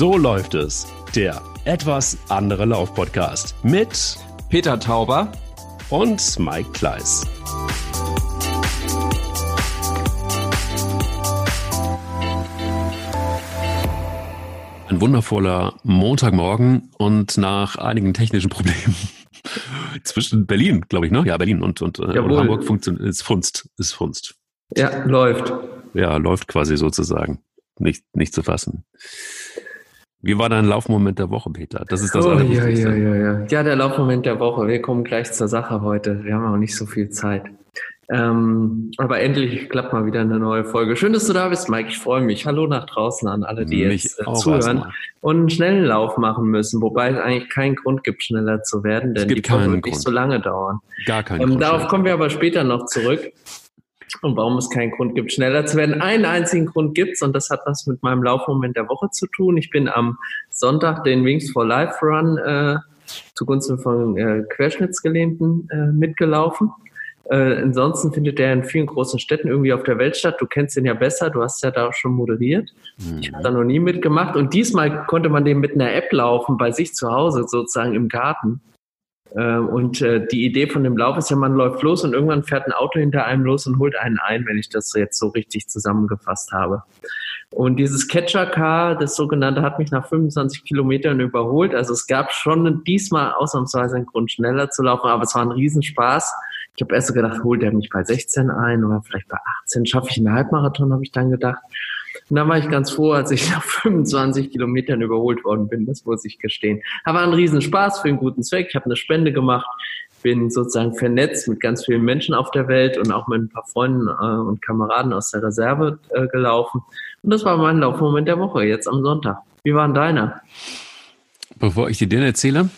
So läuft es. Der etwas andere Lauf-Podcast mit Peter Tauber und Mike Kleiss. Ein wundervoller Montagmorgen und nach einigen technischen Problemen zwischen Berlin, glaube ich, ne? Ja, Berlin und, und, äh, und Hamburg funktioniert, ist Funst, ist Funst. Ja, läuft. Ja, läuft quasi sozusagen. Nicht, nicht zu fassen. Wie war dein Laufmoment der Woche, Peter? Das ist das oh, ja, ja, ja, ja. ja, der Laufmoment der Woche. Wir kommen gleich zur Sache heute. Wir haben auch nicht so viel Zeit. Ähm, aber endlich klappt mal wieder eine neue Folge. Schön, dass du da bist, Mike. Ich freue mich. Hallo nach draußen an alle, die Mich jetzt äh, zuhören und einen schnellen Lauf machen müssen, wobei es eigentlich keinen Grund gibt, schneller zu werden, denn die wird nicht so lange dauern. Gar keinen ähm, Grund. Darauf kommen wir aber später noch zurück und warum es keinen Grund gibt, schneller zu werden. Einen einzigen Grund gibt's und das hat was mit meinem Laufmoment der Woche zu tun. Ich bin am Sonntag den Wings for Life Run äh, zugunsten von äh, Querschnittsgelähmten äh, mitgelaufen. Äh, ansonsten findet der in vielen großen Städten irgendwie auf der Welt statt. Du kennst den ja besser, du hast ja da auch schon moderiert. Mhm. Ich habe da noch nie mitgemacht und diesmal konnte man den mit einer App laufen, bei sich zu Hause sozusagen im Garten. Ähm, und äh, die Idee von dem Lauf ist ja, man läuft los und irgendwann fährt ein Auto hinter einem los und holt einen ein, wenn ich das jetzt so richtig zusammengefasst habe. Und dieses Catcher-Car, das sogenannte, hat mich nach 25 Kilometern überholt. Also es gab schon diesmal ausnahmsweise einen Grund, schneller zu laufen, aber es war ein Riesenspaß. Ich habe erst so gedacht, holt er mich bei 16 ein oder vielleicht bei 18, schaffe ich einen Halbmarathon, habe ich dann gedacht. Und dann war ich ganz froh, als ich nach 25 Kilometern überholt worden bin, das muss ich gestehen. Aber ein Riesenspaß für einen guten Zweck. Ich habe eine Spende gemacht, bin sozusagen vernetzt mit ganz vielen Menschen auf der Welt und auch mit ein paar Freunden äh, und Kameraden aus der Reserve äh, gelaufen. Und das war mein Laufmoment der Woche, jetzt am Sonntag. Wie war denn deiner? Bevor ich dir den erzähle,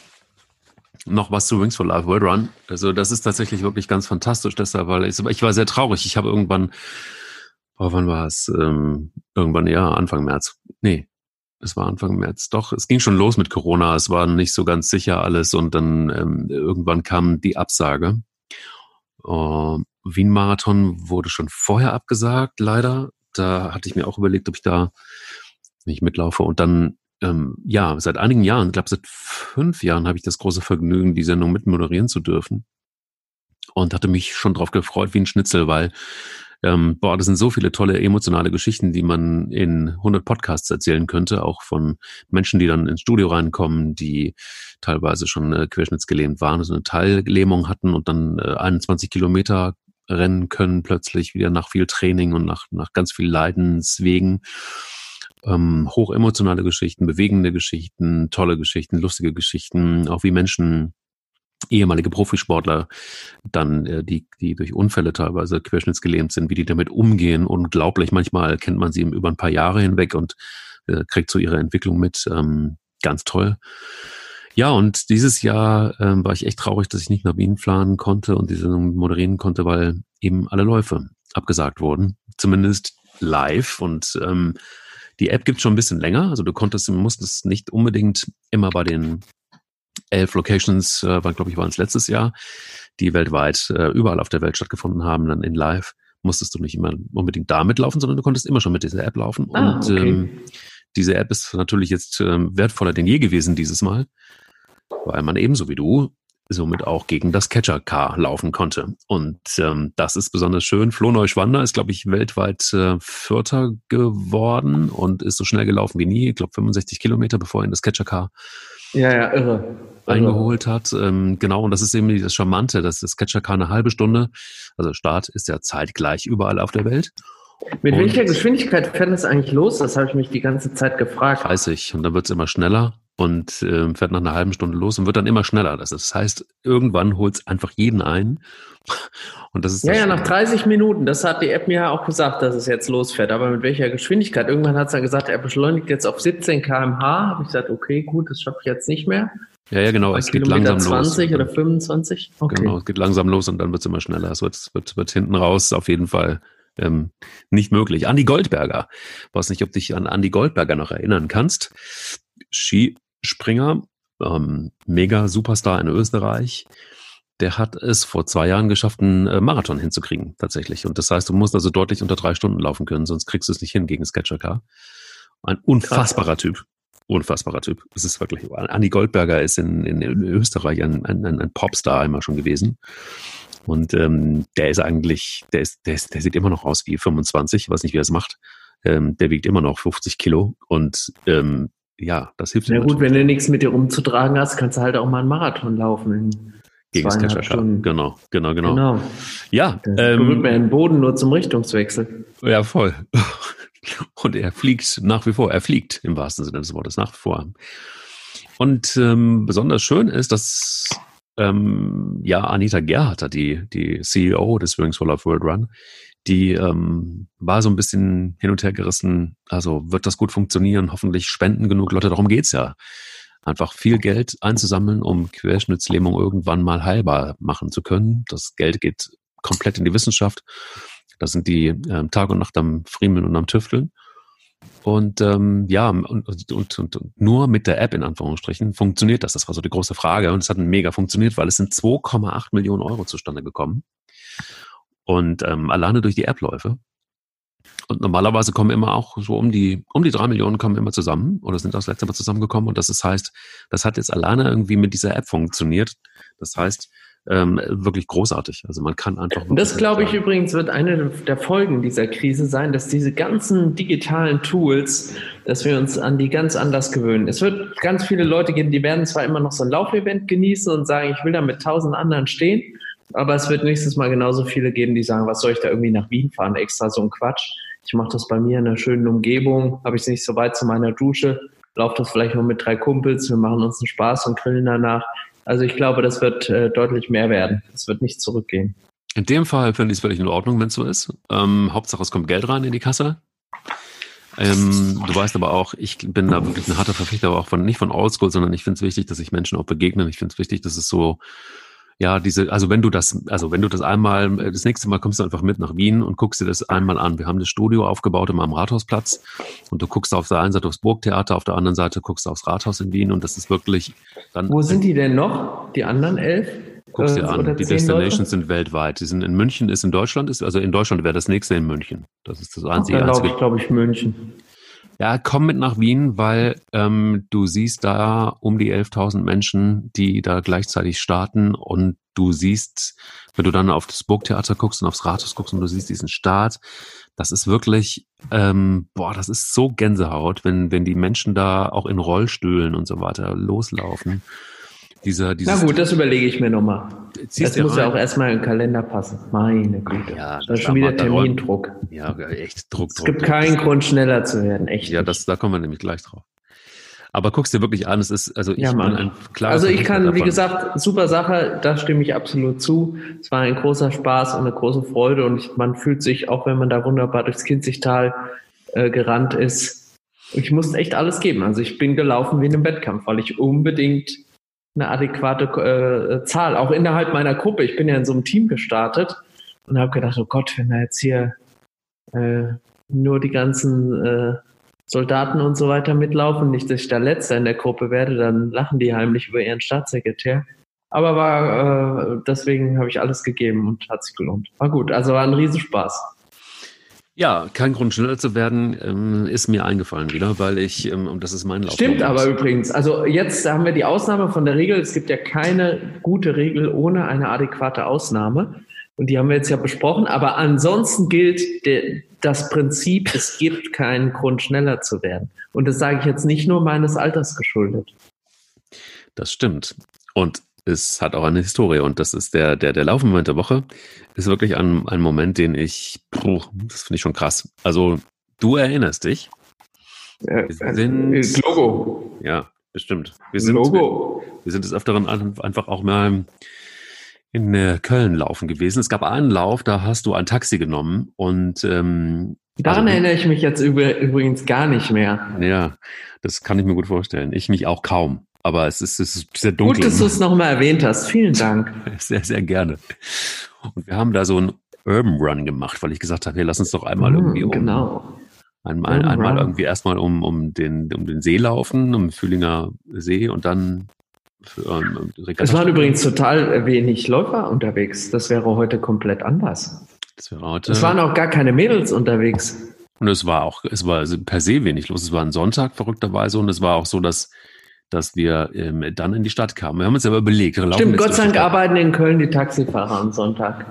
noch was zu Wings for Life World Run. Also das ist tatsächlich wirklich ganz fantastisch deshalb, weil ich, ich war sehr traurig. Ich habe irgendwann oh, wann war es? Ähm, irgendwann, ja, Anfang März. Nee, es war Anfang März. Doch, es ging schon los mit Corona. Es war nicht so ganz sicher alles und dann ähm, irgendwann kam die Absage. Uh, Wien-Marathon wurde schon vorher abgesagt, leider. Da hatte ich mir auch überlegt, ob ich da nicht mitlaufe. Und dann, ähm, ja, seit einigen Jahren, ich glaube seit fünf Jahren, habe ich das große Vergnügen, die Sendung mitmoderieren zu dürfen. Und hatte mich schon drauf gefreut wie ein Schnitzel, weil ähm, boah, das sind so viele tolle emotionale Geschichten, die man in 100 Podcasts erzählen könnte, auch von Menschen, die dann ins Studio reinkommen, die teilweise schon äh, querschnittsgelähmt waren, also eine Teillähmung hatten und dann äh, 21 Kilometer rennen können, plötzlich wieder nach viel Training und nach, nach ganz viel Leidenswegen. Ähm, hochemotionale Geschichten, bewegende Geschichten, tolle Geschichten, lustige Geschichten, auch wie Menschen ehemalige Profisportler dann, äh, die, die durch Unfälle teilweise querschnittsgelähmt sind, wie die damit umgehen. Unglaublich. Manchmal kennt man sie über ein paar Jahre hinweg und äh, kriegt so ihre Entwicklung mit. Ähm, ganz toll. Ja, und dieses Jahr ähm, war ich echt traurig, dass ich nicht nach Wien fahren konnte und diese moderieren konnte, weil eben alle Läufe abgesagt wurden. Zumindest live. Und ähm, die App gibt schon ein bisschen länger. Also du konntest, musstest nicht unbedingt immer bei den elf Locations, äh, war, glaube ich, waren es letztes Jahr, die weltweit äh, überall auf der Welt stattgefunden haben, dann in live, musstest du nicht immer unbedingt damit laufen, sondern du konntest immer schon mit dieser App laufen. Ah, und okay. ähm, diese App ist natürlich jetzt ähm, wertvoller denn je gewesen dieses Mal, weil man ebenso wie du somit auch gegen das Catcher-Car laufen konnte. Und ähm, das ist besonders schön. Flo Neuschwander ist, glaube ich, weltweit äh, Vierter geworden und ist so schnell gelaufen wie nie. Ich glaube, 65 Kilometer, bevor er in das Catcher-Car ja, ja, irre. eingeholt hat. Ähm, genau, und das ist eben das Charmante, dass das Catcher Car eine halbe Stunde, also Start ist ja zeitgleich überall auf der Welt. Mit und welcher Geschwindigkeit fährt das eigentlich los? Das habe ich mich die ganze Zeit gefragt. 30 und dann wird es immer schneller und äh, fährt nach einer halben Stunde los und wird dann immer schneller. Das heißt, irgendwann holt es einfach jeden ein. Und das ist ja, ja, nach 30 Minuten. Das hat die App mir ja auch gesagt, dass es jetzt losfährt. Aber mit welcher Geschwindigkeit? Irgendwann hat es dann gesagt, er beschleunigt jetzt auf 17 km/h. Habe ich gesagt, okay, gut, das schaffe ich jetzt nicht mehr. Ja, ja, genau. Es geht langsam 20 los. oder 25? Okay. Genau, es geht langsam los und dann wird es immer schneller. Es wird, wird, wird hinten raus auf jeden Fall ähm, nicht möglich. Andi Goldberger. Ich weiß nicht, ob du dich an Andi Goldberger noch erinnern kannst. Skispringer, ähm, mega Superstar in Österreich der hat es vor zwei Jahren geschafft, einen äh, Marathon hinzukriegen, tatsächlich. Und das heißt, du musst also deutlich unter drei Stunden laufen können, sonst kriegst du es nicht hin gegen Sketcher Car. Ein unfassbarer. Typ. unfassbarer Typ. Es ist wirklich, Andi Goldberger ist in, in, in Österreich ein, ein, ein Popstar immer schon gewesen. Und ähm, der ist eigentlich, der ist, der ist, der sieht immer noch aus wie 25, ich weiß nicht, wie er es macht. Ähm, der wiegt immer noch 50 Kilo und ähm, ja, das hilft Ja gut, wenn du nichts mit dir rumzutragen hast, kannst du halt auch mal einen Marathon laufen. Gegen Sketcher Genau, genau, genau. genau. Ja. Das ähm, mir den Boden nur zum Richtungswechsel. Ja, voll. Und er fliegt nach wie vor. Er fliegt im wahrsten Sinne des Wortes nach wie vor. Und ähm, besonders schön ist, dass ähm, ja Anita Gerhardt, die, die CEO des Wings Love World Run, die ähm, war so ein bisschen hin und her gerissen. Also wird das gut funktionieren? Hoffentlich spenden genug Leute. Darum geht's ja. Einfach viel Geld einzusammeln, um Querschnittslähmung irgendwann mal heilbar machen zu können. Das Geld geht komplett in die Wissenschaft. Das sind die ähm, Tag und Nacht am Friemeln und am Tüfteln. Und ähm, ja, und, und, und, und nur mit der App in Anführungsstrichen funktioniert das. Das war so die große Frage. Und es hat mega funktioniert, weil es sind 2,8 Millionen Euro zustande gekommen. Und ähm, alleine durch die App-Läufe. Und normalerweise kommen immer auch so um die, um die drei Millionen kommen immer zusammen oder sind auch das letzte Mal zusammengekommen. Und das ist, heißt, das hat jetzt alleine irgendwie mit dieser App funktioniert. Das heißt, ähm, wirklich großartig. Also man kann einfach. Das glaube ich übrigens wird eine der Folgen dieser Krise sein, dass diese ganzen digitalen Tools, dass wir uns an die ganz anders gewöhnen. Es wird ganz viele Leute geben, die werden zwar immer noch so ein Laufevent genießen und sagen, ich will da mit tausend anderen stehen, aber es wird nächstes Mal genauso viele geben, die sagen, was soll ich da irgendwie nach Wien fahren, extra so ein Quatsch. Ich mache das bei mir in einer schönen Umgebung, habe ich es nicht so weit zu meiner Dusche, laufe das vielleicht nur mit drei Kumpels, wir machen uns einen Spaß und grillen danach. Also ich glaube, das wird äh, deutlich mehr werden. Es wird nicht zurückgehen. In dem Fall finde ich es völlig in Ordnung, wenn es so ist. Ähm, Hauptsache, es kommt Geld rein in die Kasse. Ähm, du weißt aber auch, ich bin da wirklich ein harter Verfechter, aber auch von, nicht von Oldschool, sondern ich finde es wichtig, dass sich Menschen auch begegnen. Ich finde es wichtig, dass es so ja, diese, also wenn du das, also wenn du das einmal, äh, das nächste Mal kommst du einfach mit nach Wien und guckst dir das einmal an. Wir haben das Studio aufgebaut immer am Rathausplatz und du guckst auf der einen Seite aufs Burgtheater, auf der anderen Seite guckst du aufs Rathaus in Wien und das ist wirklich dann. Wo sind die denn noch? Die anderen elf? Guckst dir äh, an, die Destinations Leute? sind weltweit. Die sind in München, ist in Deutschland, ist, also in Deutschland wäre das nächste in München. Das ist das einzige. Ach, dann glaube ich, glaube ich, München. Ja, komm mit nach Wien, weil ähm, du siehst da um die 11.000 Menschen, die da gleichzeitig starten und du siehst, wenn du dann auf das Burgtheater guckst und aufs Rathaus guckst und du siehst diesen Start, das ist wirklich, ähm, boah, das ist so Gänsehaut, wenn, wenn die Menschen da auch in Rollstühlen und so weiter loslaufen. Dieser, Na gut, das überlege ich mir nochmal. Das muss rein. ja auch erstmal in den Kalender passen. Meine Güte. Ja, das ist schon wieder Termindruck. Ja, echt Druck. Es gibt Druck. keinen Grund, schneller zu werden. Echt. Ja, das, da kommen wir nämlich gleich drauf. Aber guckst dir wirklich an, es ist, also ich ja, bin ein klares Also ich kann, davon. wie gesagt, super Sache, da stimme ich absolut zu. Es war ein großer Spaß und eine große Freude und ich, man fühlt sich, auch wenn man da wunderbar durchs Kinzigtal äh, gerannt ist, ich musste echt alles geben. Also ich bin gelaufen wie in einem Wettkampf, weil ich unbedingt eine adäquate äh, Zahl, auch innerhalb meiner Gruppe. Ich bin ja in so einem Team gestartet und habe gedacht, oh Gott, wenn da jetzt hier äh, nur die ganzen äh, Soldaten und so weiter mitlaufen, nicht, dass ich da letzter in der Gruppe werde, dann lachen die heimlich über ihren Staatssekretär. Aber war, äh, deswegen habe ich alles gegeben und hat sich gelohnt. War gut, also war ein Riesenspaß. Ja, kein Grund schneller zu werden, ähm, ist mir eingefallen wieder, weil ich, ähm, und das ist mein Lauf. Stimmt aber übrigens. Also jetzt haben wir die Ausnahme von der Regel. Es gibt ja keine gute Regel ohne eine adäquate Ausnahme. Und die haben wir jetzt ja besprochen. Aber ansonsten gilt der, das Prinzip, es gibt keinen Grund schneller zu werden. Und das sage ich jetzt nicht nur meines Alters geschuldet. Das stimmt. Und es hat auch eine Historie und das ist der, der, der Laufmoment der Woche. Ist wirklich ein, ein Moment, den ich, puh, das finde ich schon krass. Also, du erinnerst dich. Ja, wir sind, ist Logo. Ja, bestimmt. Wir sind, Logo. Wir, wir sind des Öfteren einfach auch mal in äh, Köln laufen gewesen. Es gab einen Lauf, da hast du ein Taxi genommen und ähm, Daran also, erinnere ich mich jetzt übrigens gar nicht mehr. Ja, das kann ich mir gut vorstellen. Ich mich auch kaum. Aber es ist, es ist sehr dunkel. Gut, dass du es nochmal erwähnt hast. Vielen Dank. Sehr, sehr gerne. Und wir haben da so einen Urban Run gemacht, weil ich gesagt habe, hey, lass uns doch einmal mm, irgendwie um, genau. einmal, einmal irgendwie erstmal um, um, den, um den See laufen, um den Fühlinger See und dann ähm, es waren übrigens total wenig Läufer unterwegs. Das wäre heute komplett anders. Das wäre heute. Es waren auch gar keine Mädels unterwegs. Und es war auch, es war per se wenig los. Es war ein Sonntag verrückterweise und es war auch so, dass dass wir ähm, dann in die Stadt kamen. Wir haben uns aber überlegt. Stimmt, Gott sei Dank arbeiten in Köln die Taxifahrer am Sonntag.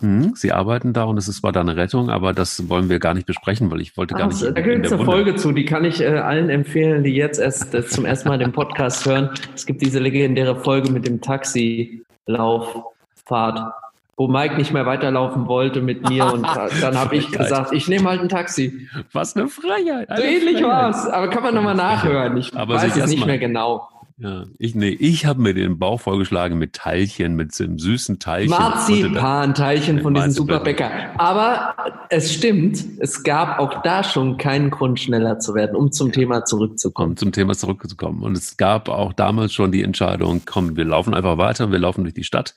Mhm, sie arbeiten da und es ist zwar da eine Rettung, aber das wollen wir gar nicht besprechen, weil ich wollte gar Ach, nicht. Da gibt es eine Folge zu, die kann ich äh, allen empfehlen, die jetzt erst äh, zum ersten Mal den Podcast hören. Es gibt diese legendäre Folge mit dem Taxilauffahrt wo Mike nicht mehr weiterlaufen wollte mit mir und dann habe ich gesagt, ich nehme halt ein Taxi. Was eine Freiheit. Eine so ähnlich war es, aber kann man nochmal nachhören. Ich aber weiß es nicht mehr genau. Ja, ich, nee, ich habe mir den Bauch vollgeschlagen mit Teilchen, mit so einem süßen Teilchen. Marzipan-Teilchen von diesem Superbäcker. Aber es stimmt, es gab auch da schon keinen Grund, schneller zu werden, um zum Thema zurückzukommen. Um zum Thema zurückzukommen. Und es gab auch damals schon die Entscheidung, komm, wir laufen einfach weiter, wir laufen durch die Stadt.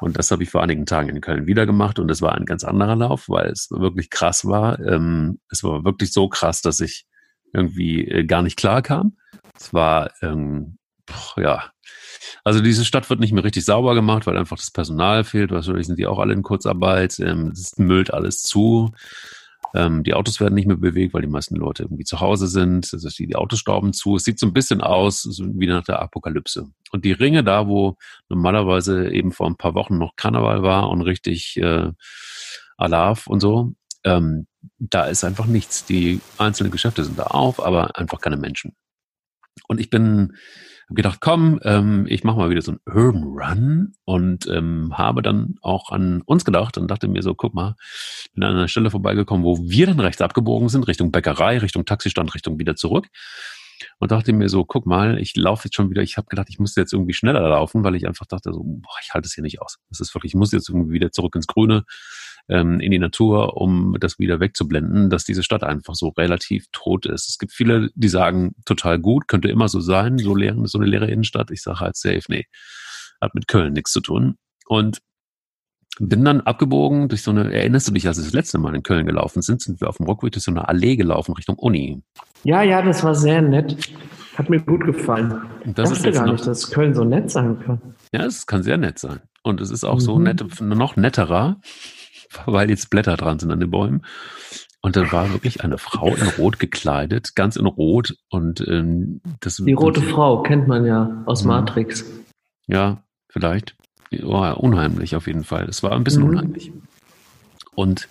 Und das habe ich vor einigen Tagen in Köln wieder gemacht und es war ein ganz anderer Lauf, weil es wirklich krass war. Ähm, es war wirklich so krass, dass ich irgendwie äh, gar nicht klar kam. Es war, ähm, boah, ja, also diese Stadt wird nicht mehr richtig sauber gemacht, weil einfach das Personal fehlt. Wahrscheinlich sind die auch alle in Kurzarbeit. Ähm, es müllt alles zu. Ähm, die Autos werden nicht mehr bewegt, weil die meisten Leute irgendwie zu Hause sind. Also die, die Autos stauben zu. Es sieht so ein bisschen aus wie nach der Apokalypse. Und die Ringe da, wo normalerweise eben vor ein paar Wochen noch Karneval war und richtig äh, Alarv und so, ähm, da ist einfach nichts. Die einzelnen Geschäfte sind da auf, aber einfach keine Menschen. Und ich bin habe gedacht, komm, ähm, ich mache mal wieder so einen Urban Run und ähm, habe dann auch an uns gedacht und dachte mir so, guck mal, bin an einer Stelle vorbeigekommen, wo wir dann rechts abgebogen sind, Richtung Bäckerei, Richtung Taxistand, Richtung wieder zurück. Und dachte mir so, guck mal, ich laufe jetzt schon wieder, ich habe gedacht, ich muss jetzt irgendwie schneller laufen, weil ich einfach dachte so, boah, ich halte es hier nicht aus. Das ist wirklich, ich muss jetzt irgendwie wieder zurück ins Grüne ähm, in die Natur, um das wieder wegzublenden, dass diese Stadt einfach so relativ tot ist. Es gibt viele, die sagen, total gut, könnte immer so sein, so, leer, so eine leere Innenstadt. Ich sage halt safe, nee, hat mit Köln nichts zu tun. Und bin dann abgebogen durch so eine, erinnerst du dich, als wir das letzte Mal in Köln gelaufen sind, sind wir auf dem Rockweg durch so eine Allee gelaufen Richtung Uni. Ja, ja, das war sehr nett. Hat mir gut gefallen. Und das ich dachte gar nicht, dass Köln so nett sein kann. Ja, es kann sehr nett sein. Und es ist auch mhm. so nett, noch netterer, weil jetzt Blätter dran sind an den Bäumen. Und dann war wirklich eine Frau in Rot gekleidet, ganz in Rot. Und ähm, das die rote Frau kennt man ja aus mhm. Matrix. Ja, vielleicht. Oh, unheimlich auf jeden Fall. Es war ein bisschen mhm. unheimlich. Und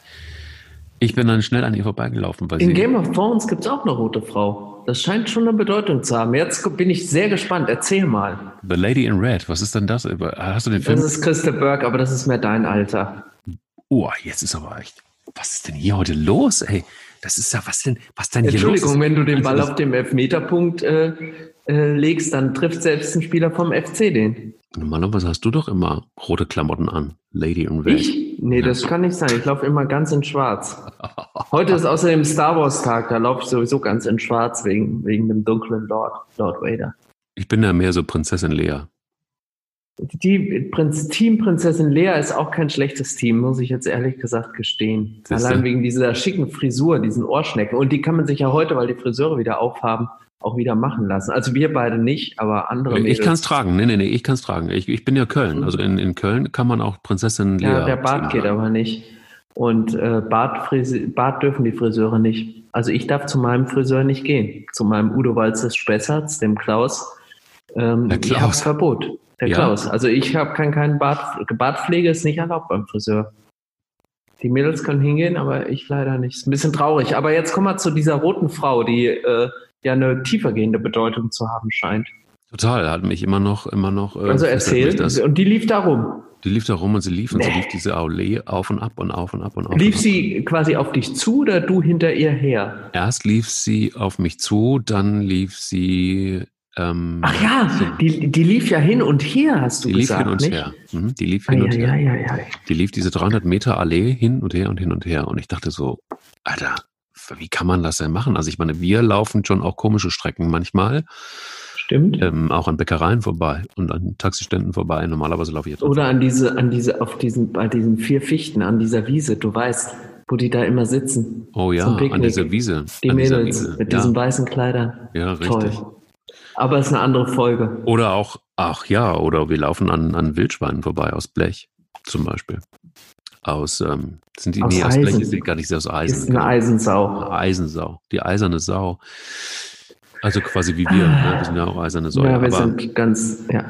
ich bin dann schnell an ihr vorbeigelaufen. Weil in Game of Thrones gibt es auch eine rote Frau. Das scheint schon eine Bedeutung zu haben. Jetzt bin ich sehr gespannt. Erzähl mal. The Lady in Red. Was ist denn das? Hast du den Film? Das ist Christa Burke, aber das ist mehr dein Alter. Oh, jetzt ist aber echt. Was ist denn hier heute los, ey? Das ist ja, was denn, was denn hier los Entschuldigung, wenn du den Ball auf dem Elfmeterpunkt äh, äh, legst, dann trifft selbst ein Spieler vom FC den. Normalerweise hast du doch immer rote Klamotten an, Lady in Red. Ich? Nee, ja. das kann nicht sein. Ich laufe immer ganz in schwarz. Heute ist außerdem Star Wars Tag, da laufe ich sowieso ganz in schwarz wegen, wegen dem dunklen Lord, Lord Vader. Ich bin ja mehr so Prinzessin Lea. Die Prinz, Team Prinzessin Lea ist auch kein schlechtes Team, muss ich jetzt ehrlich gesagt gestehen. Siehste? Allein wegen dieser schicken Frisur, diesen Ohrschnecken. Und die kann man sich ja heute, weil die Friseure wieder aufhaben, auch wieder machen lassen. Also wir beide nicht, aber andere. Ich kann es tragen. Nee, nee, nee, ich kann es tragen. Ich, ich bin ja Köln. Also in, in Köln kann man auch Prinzessin Lea. Ja, der Bart geht aber nicht. Und äh, Bart, Bart dürfen die Friseure nicht. Also ich darf zu meinem Friseur nicht gehen. Zu meinem Udo Walzes Spessarts, dem Klaus. Ähm, der Klaus. Verbot. Der ja. Klaus. Also ich habe kein, kein Bart, Bartpflege ist nicht erlaubt beim Friseur. Die Mädels können hingehen, aber ich leider nicht. Ist ein bisschen traurig. Aber jetzt kommen wir zu dieser roten Frau, die äh, ja eine tiefergehende Bedeutung zu haben scheint. Total, hat mich immer noch, immer noch. Äh, also erzählt. Und die lief da rum. Die lief da rum und sie lief und nee. sie lief diese Allee auf und ab und auf und ab und auf. Lief und sie quasi auf dich zu oder du hinter ihr her? Erst lief sie auf mich zu, dann lief sie ähm, Ach ja, so. die, die lief ja hin und her, hast du die gesagt. Die lief hin und nicht? her. Mhm, die lief hin ah, und ja, her. Ja, ja, die lief diese 300 Meter Allee hin und her und hin und her. Und ich dachte so, Alter, wie kann man das denn machen? Also ich meine, wir laufen schon auch komische Strecken manchmal. Stimmt. Ähm, auch an Bäckereien vorbei und an Taxiständen vorbei. Normalerweise laufe ich jetzt. Oder an diese, an diese, auf diesen, bei diesen vier Fichten, an dieser Wiese, du weißt, wo die da immer sitzen. Oh ja, an dieser Wiese. Die an Mädels Wiese. mit ja. diesen weißen Kleidern. Ja, richtig. Toll. Aber es ist eine andere Folge. Oder auch, ach ja, oder wir laufen an, an Wildschweinen vorbei aus Blech zum Beispiel. aus, ähm, sind die, Aus nee, aus Blech ist die gar nicht aus Eisen. Ist eine. Eisensau. Eine Eisensau, die eiserne Sau. Also quasi wie wir, ne? wir sind ja auch eiserne Säue. ja, wir aber sind ganz, ja.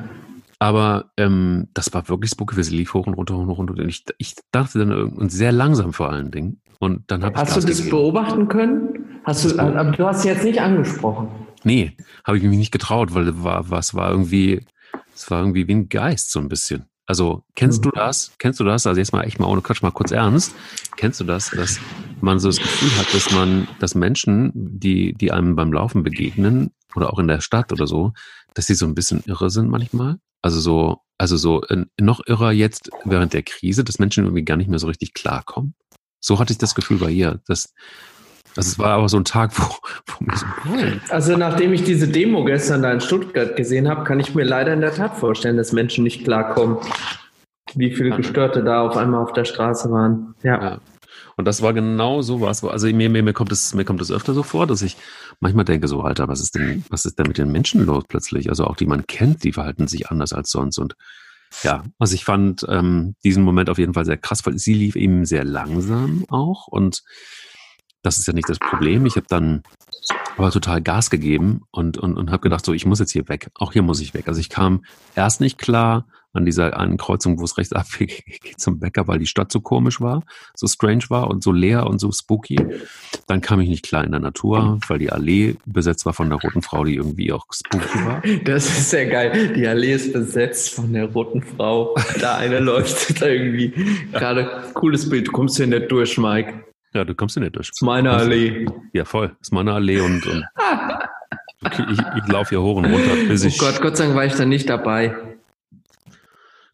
aber ähm, das war wirklich spooky, sie lief hoch und runter, hoch und runter. Und ich, ich dachte dann und sehr langsam vor allen Dingen. Und dann habe ich Hast Gas du das gegeben. beobachten können? Hast du, Das beob- aber du hast sie jetzt nicht angesprochen. Nee, habe ich mich nicht getraut, weil es war, was war irgendwie, es war irgendwie wie ein Geist so ein bisschen. Also kennst Mhm. du das? Kennst du das? Also jetzt mal echt mal ohne Quatsch, mal kurz ernst. Kennst du das, dass man so das Gefühl hat, dass man, dass Menschen, die, die einem beim Laufen begegnen oder auch in der Stadt oder so, dass sie so ein bisschen irre sind manchmal? Also so, also so noch irrer jetzt während der Krise, dass Menschen irgendwie gar nicht mehr so richtig klarkommen. So hatte ich das Gefühl bei ihr. Dass, also es war aber so ein Tag, wo, wo mir so, Also nachdem ich diese Demo gestern da in Stuttgart gesehen habe, kann ich mir leider in der Tat vorstellen, dass Menschen nicht klarkommen. Wie viele. Gestörte da auf einmal auf der Straße waren. Ja. Ja. Und das war genau so was. Also mir, mir, mir kommt es, mir kommt es öfter so vor, dass ich manchmal denke so, Alter, was ist denn, was ist denn mit den Menschen los plötzlich? Also auch die man kennt, die verhalten sich anders als sonst. Und ja, also ich fand ähm, diesen Moment auf jeden Fall sehr krass, weil sie lief eben sehr langsam auch. Und das ist ja nicht das Problem. Ich habe dann aber total Gas gegeben und, und, und habe gedacht, so, ich muss jetzt hier weg. Auch hier muss ich weg. Also ich kam erst nicht klar an dieser einen Kreuzung, wo es rechts abgeht zum Bäcker, weil die Stadt so komisch war, so strange war und so leer und so spooky. Dann kam ich nicht klar in der Natur, weil die Allee besetzt war von der roten Frau, die irgendwie auch spooky war. Das ist sehr geil. Die Allee ist besetzt von der roten Frau. Da eine läuft da irgendwie. Gerade cooles Bild. Du kommst hier nicht durch, Mike. Ja, du kommst hier nicht durch. Das ist meine Allee. Ja, voll. Das ist meine Allee und, und okay, ich, ich laufe hier hoch und runter, bis Oh ich. Gott, Gott sei Dank war ich da nicht dabei.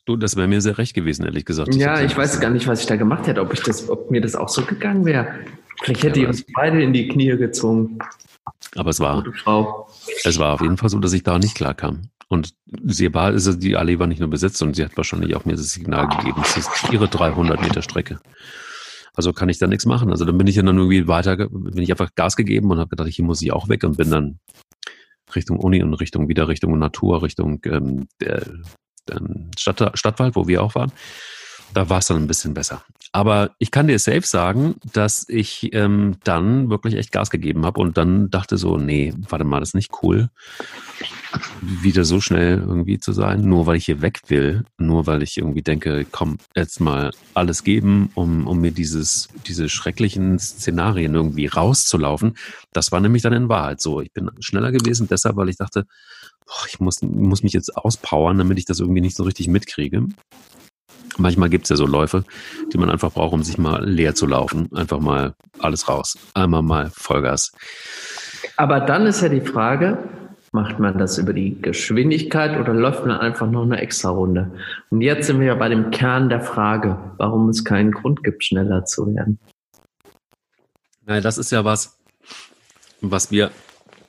Du, das wäre mir sehr recht gewesen, ehrlich gesagt. Ja, ich weiß gar nicht, was ich da gemacht hätte, ob ich das, ob mir das auch so gegangen wäre. Vielleicht hätte Ja, ich uns beide in die Knie gezwungen, Aber es war, es war auf jeden Fall so, dass ich da nicht klar kam. Und sie war, also die Allee war nicht nur besetzt, und sie hat wahrscheinlich auch mir das Signal gegeben, es ist ihre 300 Meter Strecke. Also kann ich da nichts machen. Also dann bin ich dann irgendwie weiter, bin ich einfach Gas gegeben und habe gedacht, hier muss ich auch weg und bin dann Richtung Uni und Richtung wieder Richtung Natur, Richtung ähm, der, ähm, Stadt, Stadtwald, wo wir auch waren. Da war es dann ein bisschen besser. Aber ich kann dir safe sagen, dass ich ähm, dann wirklich echt Gas gegeben habe und dann dachte so, nee, warte mal, das ist nicht cool, wieder so schnell irgendwie zu sein, nur weil ich hier weg will, nur weil ich irgendwie denke, komm, jetzt mal alles geben, um, um mir dieses, diese schrecklichen Szenarien irgendwie rauszulaufen. Das war nämlich dann in Wahrheit so. Ich bin schneller gewesen, deshalb, weil ich dachte, boah, ich muss, muss mich jetzt auspowern, damit ich das irgendwie nicht so richtig mitkriege. Manchmal gibt's ja so Läufe, die man einfach braucht, um sich mal leer zu laufen. Einfach mal alles raus. Einmal mal Vollgas. Aber dann ist ja die Frage, macht man das über die Geschwindigkeit oder läuft man einfach noch eine extra Runde? Und jetzt sind wir ja bei dem Kern der Frage, warum es keinen Grund gibt, schneller zu werden. Naja, das ist ja was, was wir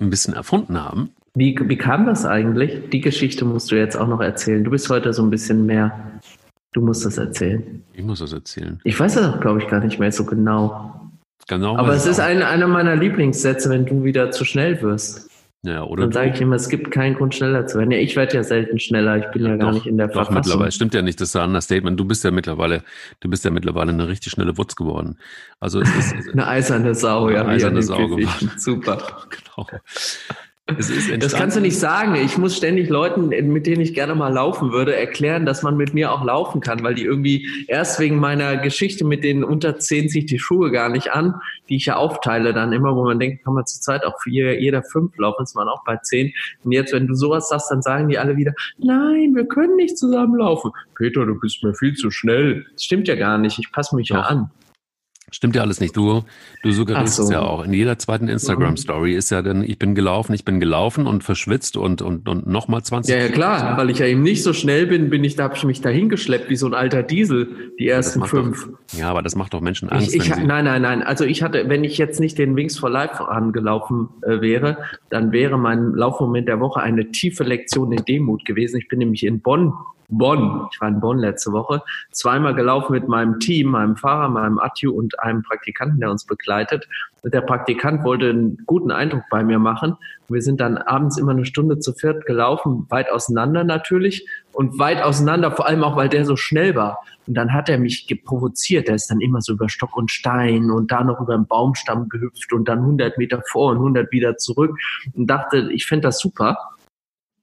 ein bisschen erfunden haben. Wie, wie kam das eigentlich? Die Geschichte musst du jetzt auch noch erzählen. Du bist heute so ein bisschen mehr, du musst das erzählen. Ich muss das erzählen. Ich weiß das auch, glaube ich, gar nicht mehr so genau. Genau. Aber es ist ein, einer meiner Lieblingssätze, wenn du wieder zu schnell wirst. Ja, oder Dann sage ich immer, es gibt keinen Grund, schneller zu werden. Ja, ich werde ja selten schneller. Ich bin ja, gar doch, nicht in der doch, Verfassung. mittlerweile. Stimmt ja nicht, das ist ein Understatement. Du bist ja mittlerweile, du bist ja mittlerweile eine richtig schnelle Wutz geworden. Also es ist, Eine eiserne Sau, ja. Eine eiserne Sau Pfiffichen. Super. genau. Es ist Das kannst du nicht sagen. Ich muss ständig Leuten, mit denen ich gerne mal laufen würde, erklären, dass man mit mir auch laufen kann, weil die irgendwie erst wegen meiner Geschichte mit den unter zehn sich die Schuhe gar nicht an, die ich ja aufteile dann immer, wo man denkt, kann man zur Zeit auch für jeder, fünf laufen, ist man auch bei zehn. Und jetzt, wenn du sowas sagst, dann sagen die alle wieder, nein, wir können nicht zusammen laufen. Peter, du bist mir viel zu schnell. Das stimmt ja gar nicht. Ich passe mich ja Doch. an. Stimmt ja alles nicht. Du, du suggerierst so. es ja auch. In jeder zweiten Instagram-Story ist ja dann, ich bin gelaufen, ich bin gelaufen und verschwitzt und, und, und nochmal 20. Ja, ja, klar, weil ich ja eben nicht so schnell bin, bin ich, da habe ich mich dahin geschleppt wie so ein alter Diesel, die ersten fünf. Doch, ja, aber das macht doch Menschen Angst, Ich, ich, nein, nein, nein. Also ich hatte, wenn ich jetzt nicht den Wings for Life angelaufen äh, wäre, dann wäre mein Laufmoment der Woche eine tiefe Lektion in Demut gewesen. Ich bin nämlich in Bonn Bonn. Ich war in Bonn letzte Woche. Zweimal gelaufen mit meinem Team, meinem Fahrer, meinem Atju und einem Praktikanten, der uns begleitet. Und der Praktikant wollte einen guten Eindruck bei mir machen. Wir sind dann abends immer eine Stunde zu viert gelaufen, weit auseinander natürlich und weit auseinander, vor allem auch, weil der so schnell war. Und dann hat er mich provoziert. Er ist dann immer so über Stock und Stein und da noch über einen Baumstamm gehüpft und dann 100 Meter vor und 100 wieder zurück und dachte, ich fände das super.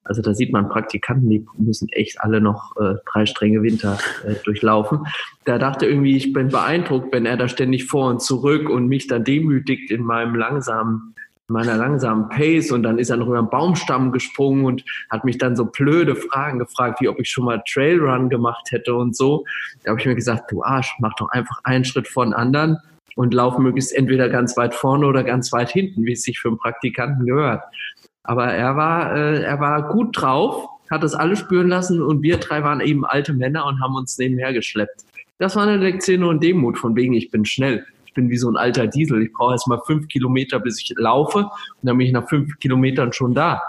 Also da sieht man Praktikanten, die müssen echt alle noch äh, drei strenge Winter äh, durchlaufen. Da dachte irgendwie, ich bin beeindruckt, wenn er da ständig vor und zurück und mich dann demütigt in meinem langsamen meiner langsamen Pace und dann ist er noch über einen Baumstamm gesprungen und hat mich dann so blöde Fragen gefragt, wie ob ich schon mal Trailrun gemacht hätte und so. Da habe ich mir gesagt, du Arsch, mach doch einfach einen Schritt vor den anderen und lauf möglichst entweder ganz weit vorne oder ganz weit hinten, wie es sich für einen Praktikanten gehört. Aber er war, äh, er war gut drauf, hat das alles spüren lassen und wir drei waren eben alte Männer und haben uns nebenher geschleppt. Das war eine Lektion und Demut, von wegen ich bin schnell ich bin wie so ein alter Diesel. Ich brauche erst mal fünf Kilometer, bis ich laufe. Und dann bin ich nach fünf Kilometern schon da.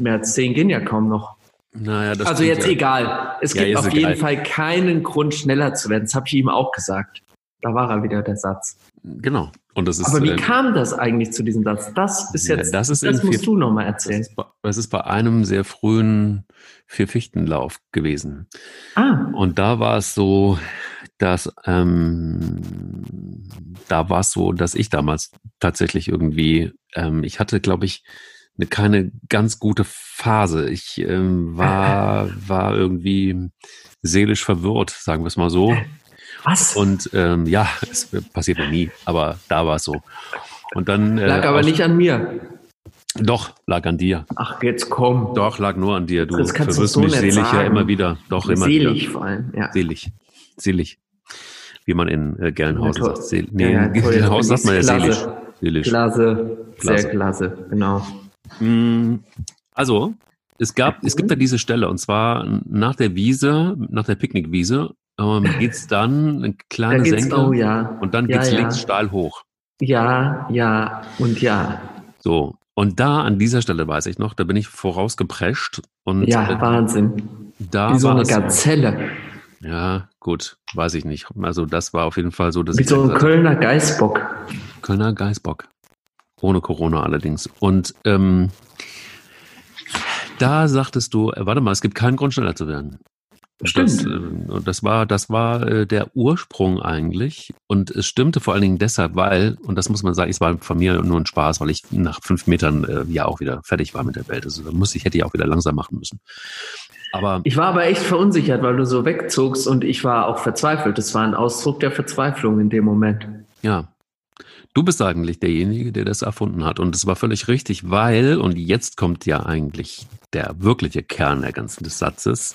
Mehr als zehn gehen ja kaum noch. Naja, das also jetzt ja. egal. Es ja, gibt auf jeden Fall keinen Grund, schneller zu werden. Das habe ich ihm auch gesagt. Da war er wieder, der Satz. Genau. Und das ist, Aber wie äh, kam das eigentlich zu diesem Satz? Das ist jetzt, ja, das, ist das musst vier, du nochmal erzählen. Das ist, bei, das ist bei einem sehr frühen Vier-Fichtenlauf gewesen. Ah. Und da war es so, dass ähm, da war es so, dass ich damals tatsächlich irgendwie, ähm, ich hatte, glaube ich, eine keine ganz gute Phase. Ich ähm, war, war irgendwie seelisch verwirrt, sagen wir es mal so. Was? Und ähm, ja, es passiert ja nie, aber da war es so. Und dann äh, lag aber nicht an mir. Doch, lag an dir. Ach, jetzt komm. Doch, lag nur an dir. Du das verwirrst so mich selig sagen. ja immer wieder. Doch, immer selig wieder. Selig vor allem, ja. Selig. Selig wie man in äh, Gelnhausen sagt. Seel nee, ja, in Gelnhausen sagt man ja seelisch. seelisch. Klasse, sehr klasse, genau. Mm, also, es gab, es gibt da diese Stelle, und zwar nach der Wiese, nach der Picknickwiese, ähm, geht's dann eine kleine da Senke oh, ja. und dann geht's ja, links steil hoch. Ja, ja und ja. So, und da an dieser Stelle weiß ich noch, da bin ich vorausgeprescht und ja, äh, Wahnsinn. Da Wie so eine Gazelle. Ja, gut, weiß ich nicht. Also das war auf jeden Fall so, dass Wie so ein Kölner Geißbock. Kölner Geißbock. Ohne Corona allerdings. Und ähm, da sagtest du, äh, warte mal, es gibt keinen Grund, schneller zu werden. Stimmt. Das, äh, das war, das war äh, der Ursprung eigentlich. Und es stimmte vor allen Dingen deshalb, weil, und das muss man sagen, es war von mir nur ein Spaß, weil ich nach fünf Metern äh, ja auch wieder fertig war mit der Welt. Also da muss ich, hätte ich auch wieder langsam machen müssen. Aber ich war aber echt verunsichert, weil du so wegzogst und ich war auch verzweifelt. Das war ein Ausdruck der Verzweiflung in dem Moment. Ja. Du bist eigentlich derjenige, der das erfunden hat. Und es war völlig richtig, weil, und jetzt kommt ja eigentlich der wirkliche Kern der ganzen des Satzes,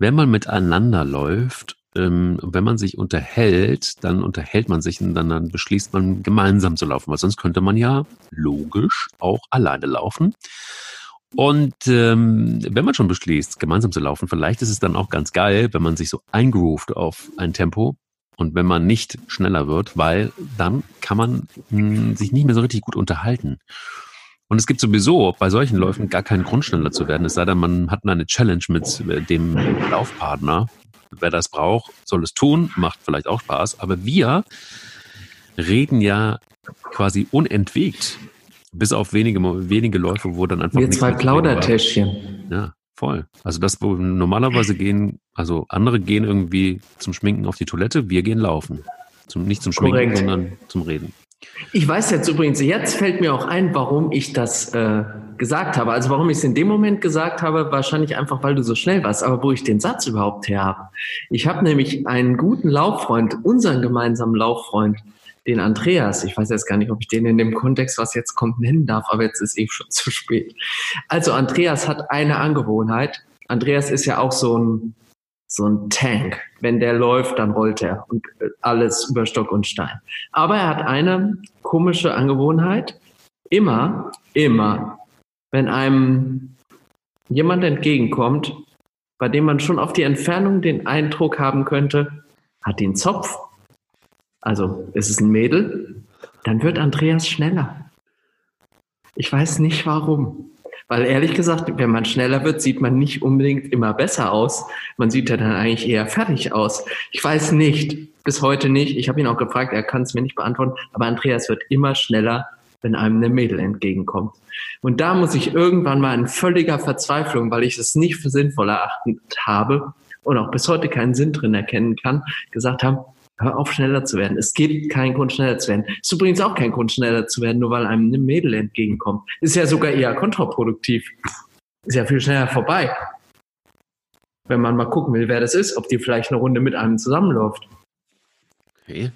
wenn man miteinander läuft, ähm, wenn man sich unterhält, dann unterhält man sich und dann, dann beschließt man gemeinsam zu laufen, weil sonst könnte man ja logisch auch alleine laufen. Und ähm, wenn man schon beschließt, gemeinsam zu laufen, vielleicht ist es dann auch ganz geil, wenn man sich so eingroovt auf ein Tempo und wenn man nicht schneller wird, weil dann kann man mh, hm, sich nicht mehr so richtig gut unterhalten. Und es gibt sowieso bei solchen Läufen gar keinen Grund, schneller zu werden. Es sei denn, man hat eine Challenge mit äh, dem Laufpartner. Wer das braucht, soll es tun, macht vielleicht auch Spaß. Aber wir reden ja quasi unentwegt bis auf wenige, wenige Läufe, wo dann einfach. Wir zwei Plaudertäschchen. Ja, voll. Also das, wo normalerweise gehen, also andere gehen irgendwie zum Schminken auf die Toilette, wir gehen laufen. Zum, nicht zum Schminken, Korrekt. sondern zum Reden. Ich weiß jetzt übrigens, jetzt fällt mir auch ein, warum ich das äh, gesagt habe. Also warum ich es in dem Moment gesagt habe, wahrscheinlich einfach, weil du so schnell warst, aber wo ich den Satz überhaupt her habe. Ich habe nämlich einen guten Lauffreund, unseren gemeinsamen Lauffreund, den Andreas. Ich weiß jetzt gar nicht, ob ich den in dem Kontext, was jetzt kommt, nennen darf, aber jetzt ist eben schon zu spät. Also Andreas hat eine Angewohnheit. Andreas ist ja auch so ein, so ein Tank. Wenn der läuft, dann rollt er und alles über Stock und Stein. Aber er hat eine komische Angewohnheit. Immer, immer, wenn einem jemand entgegenkommt, bei dem man schon auf die Entfernung den Eindruck haben könnte, hat den Zopf also ist es ein Mädel, dann wird Andreas schneller. Ich weiß nicht warum. Weil ehrlich gesagt, wenn man schneller wird, sieht man nicht unbedingt immer besser aus. Man sieht ja dann eigentlich eher fertig aus. Ich weiß nicht, bis heute nicht. Ich habe ihn auch gefragt, er kann es mir nicht beantworten. Aber Andreas wird immer schneller, wenn einem eine Mädel entgegenkommt. Und da muss ich irgendwann mal in völliger Verzweiflung, weil ich es nicht für sinnvoll erachtet habe und auch bis heute keinen Sinn drin erkennen kann, gesagt haben, hör auf, schneller zu werden. Es gibt keinen Grund, schneller zu werden. Ist übrigens auch kein Grund, schneller zu werden, nur weil einem eine Mädel entgegenkommt. Ist ja sogar eher kontraproduktiv. Ist ja viel schneller vorbei. Wenn man mal gucken will, wer das ist, ob die vielleicht eine Runde mit einem zusammenläuft. Okay.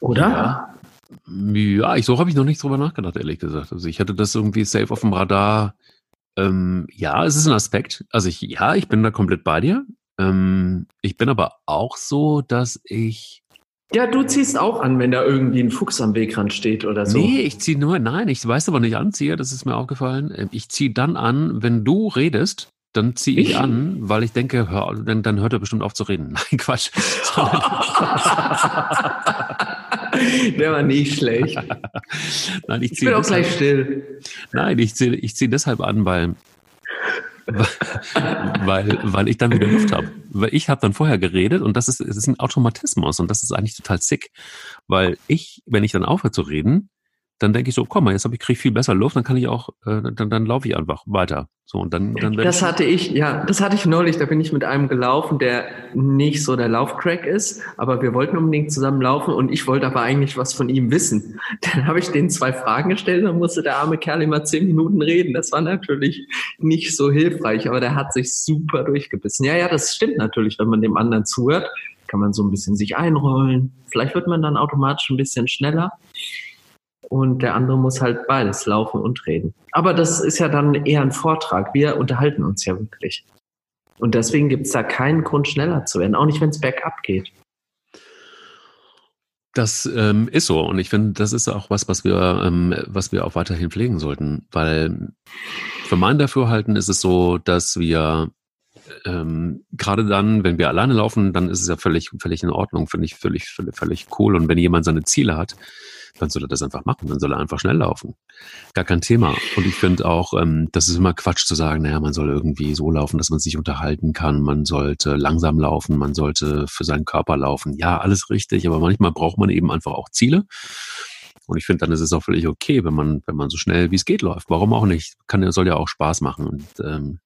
Oder? Ja. Ja, ich, so habe ich noch nicht drüber nachgedacht, ehrlich gesagt. Also ich hatte das irgendwie safe auf dem Radar. Ähm, ja, es ist ein Aspekt. Also ich, ja, ich bin da komplett bei dir. Ähm, ich bin aber auch so, dass ich. Ja, du ziehst auch an, wenn da irgendwie ein Fuchs am Wegrand steht oder so. Nee, ich ziehe nur, nein, ich weiß aber nicht anziehe, das ist mir aufgefallen. Ähm, ich ziehe dann an, wenn du redest, dann ziehe ich, ich, an, weil ich denke, hör, dann, dann hört er bestimmt auf zu reden. Nein, Quatsch. Der war nicht schlecht. Nein, ich, ich bin auch gleich still. Nein, ich ziehe ich zieh deshalb an, weil, weil, weil ich dann wieder Luft habe. Weil ich habe dann vorher geredet und das ist, es ist ein Automatismus und das ist eigentlich total sick. Weil ich, wenn ich dann aufhöre zu reden, dann denke ich so, komm mal, jetzt habe ich krieg viel besser Luft, dann kann ich auch, äh, dann, dann laufe ich einfach weiter. So und dann, dann Das hatte ich, ja, das hatte ich neulich. Da bin ich mit einem gelaufen, der nicht so der Laufcrack ist, aber wir wollten unbedingt zusammen laufen und ich wollte aber eigentlich was von ihm wissen. Dann habe ich den zwei Fragen gestellt, dann musste der arme Kerl immer zehn Minuten reden. Das war natürlich nicht so hilfreich, aber der hat sich super durchgebissen. Ja, ja, das stimmt natürlich, wenn man dem anderen zuhört, kann man so ein bisschen sich einrollen. Vielleicht wird man dann automatisch ein bisschen schneller und der andere muss halt beides laufen und reden. Aber das ist ja dann eher ein Vortrag. Wir unterhalten uns ja wirklich. Und deswegen gibt es da keinen Grund, schneller zu werden, auch nicht, wenn es bergab geht. Das ähm, ist so und ich finde, das ist auch was, was wir, ähm, was wir auch weiterhin pflegen sollten, weil für mein Dafürhalten ist es so, dass wir ähm, gerade dann, wenn wir alleine laufen, dann ist es ja völlig, völlig in Ordnung, finde ich völlig, völlig, völlig cool. Und wenn jemand seine Ziele hat, dann soll er das einfach machen, dann soll er einfach schnell laufen. Gar kein Thema. Und ich finde auch, ähm, das ist immer Quatsch zu sagen, naja, man soll irgendwie so laufen, dass man sich unterhalten kann, man sollte langsam laufen, man sollte für seinen Körper laufen. Ja, alles richtig, aber manchmal braucht man eben einfach auch Ziele. Und ich finde, dann ist es auch völlig okay, wenn man, wenn man so schnell wie es geht läuft. Warum auch nicht? Kann, soll ja auch Spaß machen. Und ähm,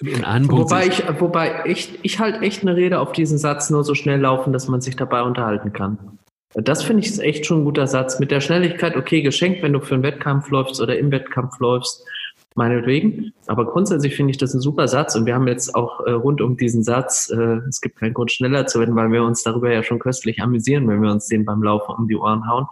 in einem wobei ich, wobei ich, ich halt echt eine Rede auf diesen Satz nur so schnell laufen, dass man sich dabei unterhalten kann. Das finde ich echt schon ein guter Satz. Mit der Schnelligkeit, okay, geschenkt, wenn du für einen Wettkampf läufst oder im Wettkampf läufst, meinetwegen. Aber grundsätzlich finde ich das ein super Satz und wir haben jetzt auch äh, rund um diesen Satz, äh, es gibt keinen Grund schneller zu werden, weil wir uns darüber ja schon köstlich amüsieren, wenn wir uns den beim Laufen um die Ohren hauen,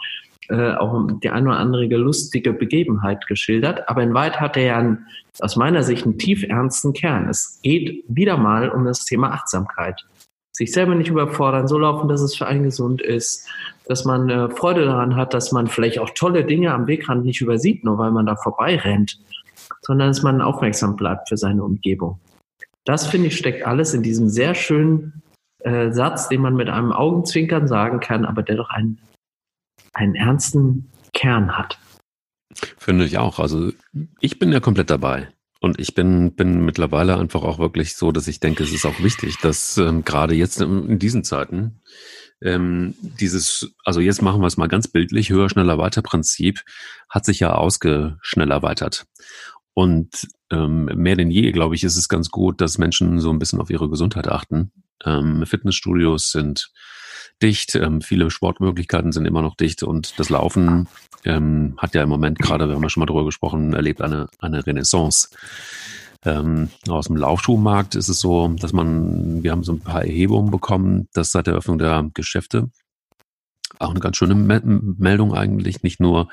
äh, auch die eine oder andere lustige Begebenheit geschildert. Aber in Wahrheit hat er ja einen, aus meiner Sicht einen tief ernsten Kern. Es geht wieder mal um das Thema Achtsamkeit sich selber nicht überfordern, so laufen, dass es für einen gesund ist, dass man äh, Freude daran hat, dass man vielleicht auch tolle Dinge am Wegrand nicht übersieht, nur weil man da vorbei rennt, sondern dass man aufmerksam bleibt für seine Umgebung. Das finde ich steckt alles in diesem sehr schönen äh, Satz, den man mit einem Augenzwinkern sagen kann, aber der doch einen, einen ernsten Kern hat. Finde ich auch. Also ich bin ja komplett dabei. Und ich bin, bin mittlerweile einfach auch wirklich so, dass ich denke, es ist auch wichtig, dass ähm, gerade jetzt in, diesen Zeiten ähm, dieses, also jetzt machen wir es mal ganz bildlich, höher, schneller, weiter Prinzip hat sich ja ausgeschnell erweitert. Und ähm, mehr denn je, glaube ich, ist es ganz gut, dass Menschen so ein bisschen auf ihre Gesundheit achten. Ähm, Fitnessstudios sind dicht, ähm, viele Sportmöglichkeiten sind immer noch dicht und das Laufen ähm, hat ja im Moment gerade, wir haben ja schon mal drüber gesprochen, erlebt eine, eine Renaissance. Ähm, aus dem Laufschuhmarkt ist es so, dass man, wir haben so ein paar Erhebungen bekommen, dass seit der Öffnung der Geschäfte auch eine ganz schöne Me Meldung eigentlich, nicht nur,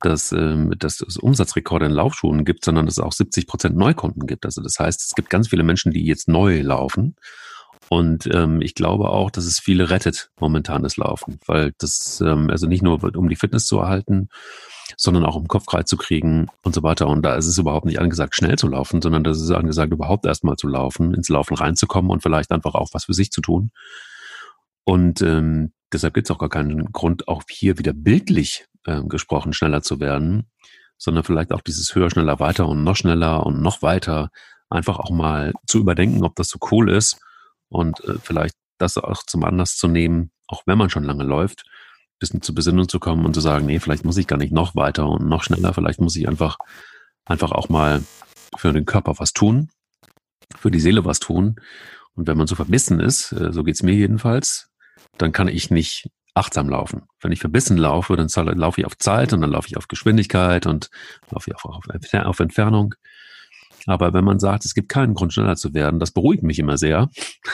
dass, ähm, dass es Umsatzrekorde in Laufschuhen gibt, sondern dass es auch 70 Prozent Neukunden gibt. Also das heißt, es gibt ganz viele Menschen, die jetzt neu laufen und ähm, ich glaube auch, dass es viele rettet momentan das Laufen, weil das ähm, also nicht nur um die Fitness zu erhalten, sondern auch um Kopf frei zu kriegen und so weiter. Und da ist es überhaupt nicht angesagt, schnell zu laufen, sondern das ist angesagt, überhaupt erstmal zu laufen, ins Laufen reinzukommen und vielleicht einfach auch was für sich zu tun. Und ähm, deshalb gibt es auch gar keinen Grund, auch hier wieder bildlich äh, gesprochen, schneller zu werden, sondern vielleicht auch dieses höher, schneller, weiter und noch schneller und noch weiter einfach auch mal zu überdenken, ob das so cool ist und äh, vielleicht das auch zum Anlass zu nehmen, auch wenn man schon lange läuft, bisschen zur Besinnung zu kommen und zu sagen, nee, vielleicht muss ich gar nicht noch weiter und noch schneller, vielleicht muss ich einfach, einfach auch mal für den Körper was tun, für die Seele was tun. Und wenn man so verbissen ist, äh, so geht's mir jedenfalls, dann kann ich nicht achtsam laufen. Wenn ich verbissen laufe, dann laufe ich auf Zeit und dann laufe ich auf Geschwindigkeit und laufe ich auch auf Entfernung. Aber wenn man sagt, es gibt keinen Grund, schneller zu werden, das beruhigt mich immer sehr,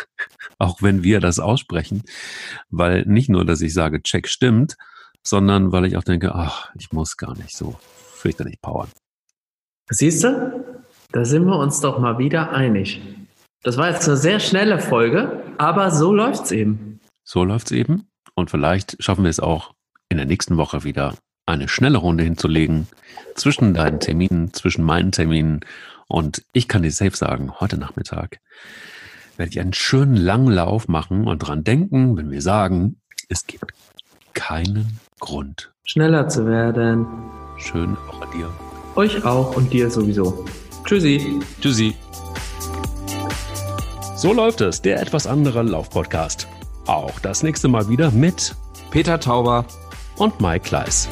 auch wenn wir das aussprechen, weil nicht nur, dass ich sage, check stimmt, sondern weil ich auch denke, ach, ich muss gar nicht so fürchterlich powern. Siehst du, da sind wir uns doch mal wieder einig. Das war jetzt eine sehr schnelle Folge, aber so läuft's eben. So läuft's eben. Und vielleicht schaffen wir es auch in der nächsten Woche wieder eine schnelle Runde hinzulegen zwischen deinen Terminen, zwischen meinen Terminen und ich kann dir safe sagen, heute Nachmittag werde ich einen schönen langen Lauf machen und dran denken, wenn wir sagen, es gibt keinen Grund. Schneller zu werden. Schöne Woche dir. Euch auch und dir sowieso. Tschüssi. Tschüssi. So läuft es, der etwas andere Laufpodcast. Auch das nächste Mal wieder mit Peter Tauber und Mike Kleiss.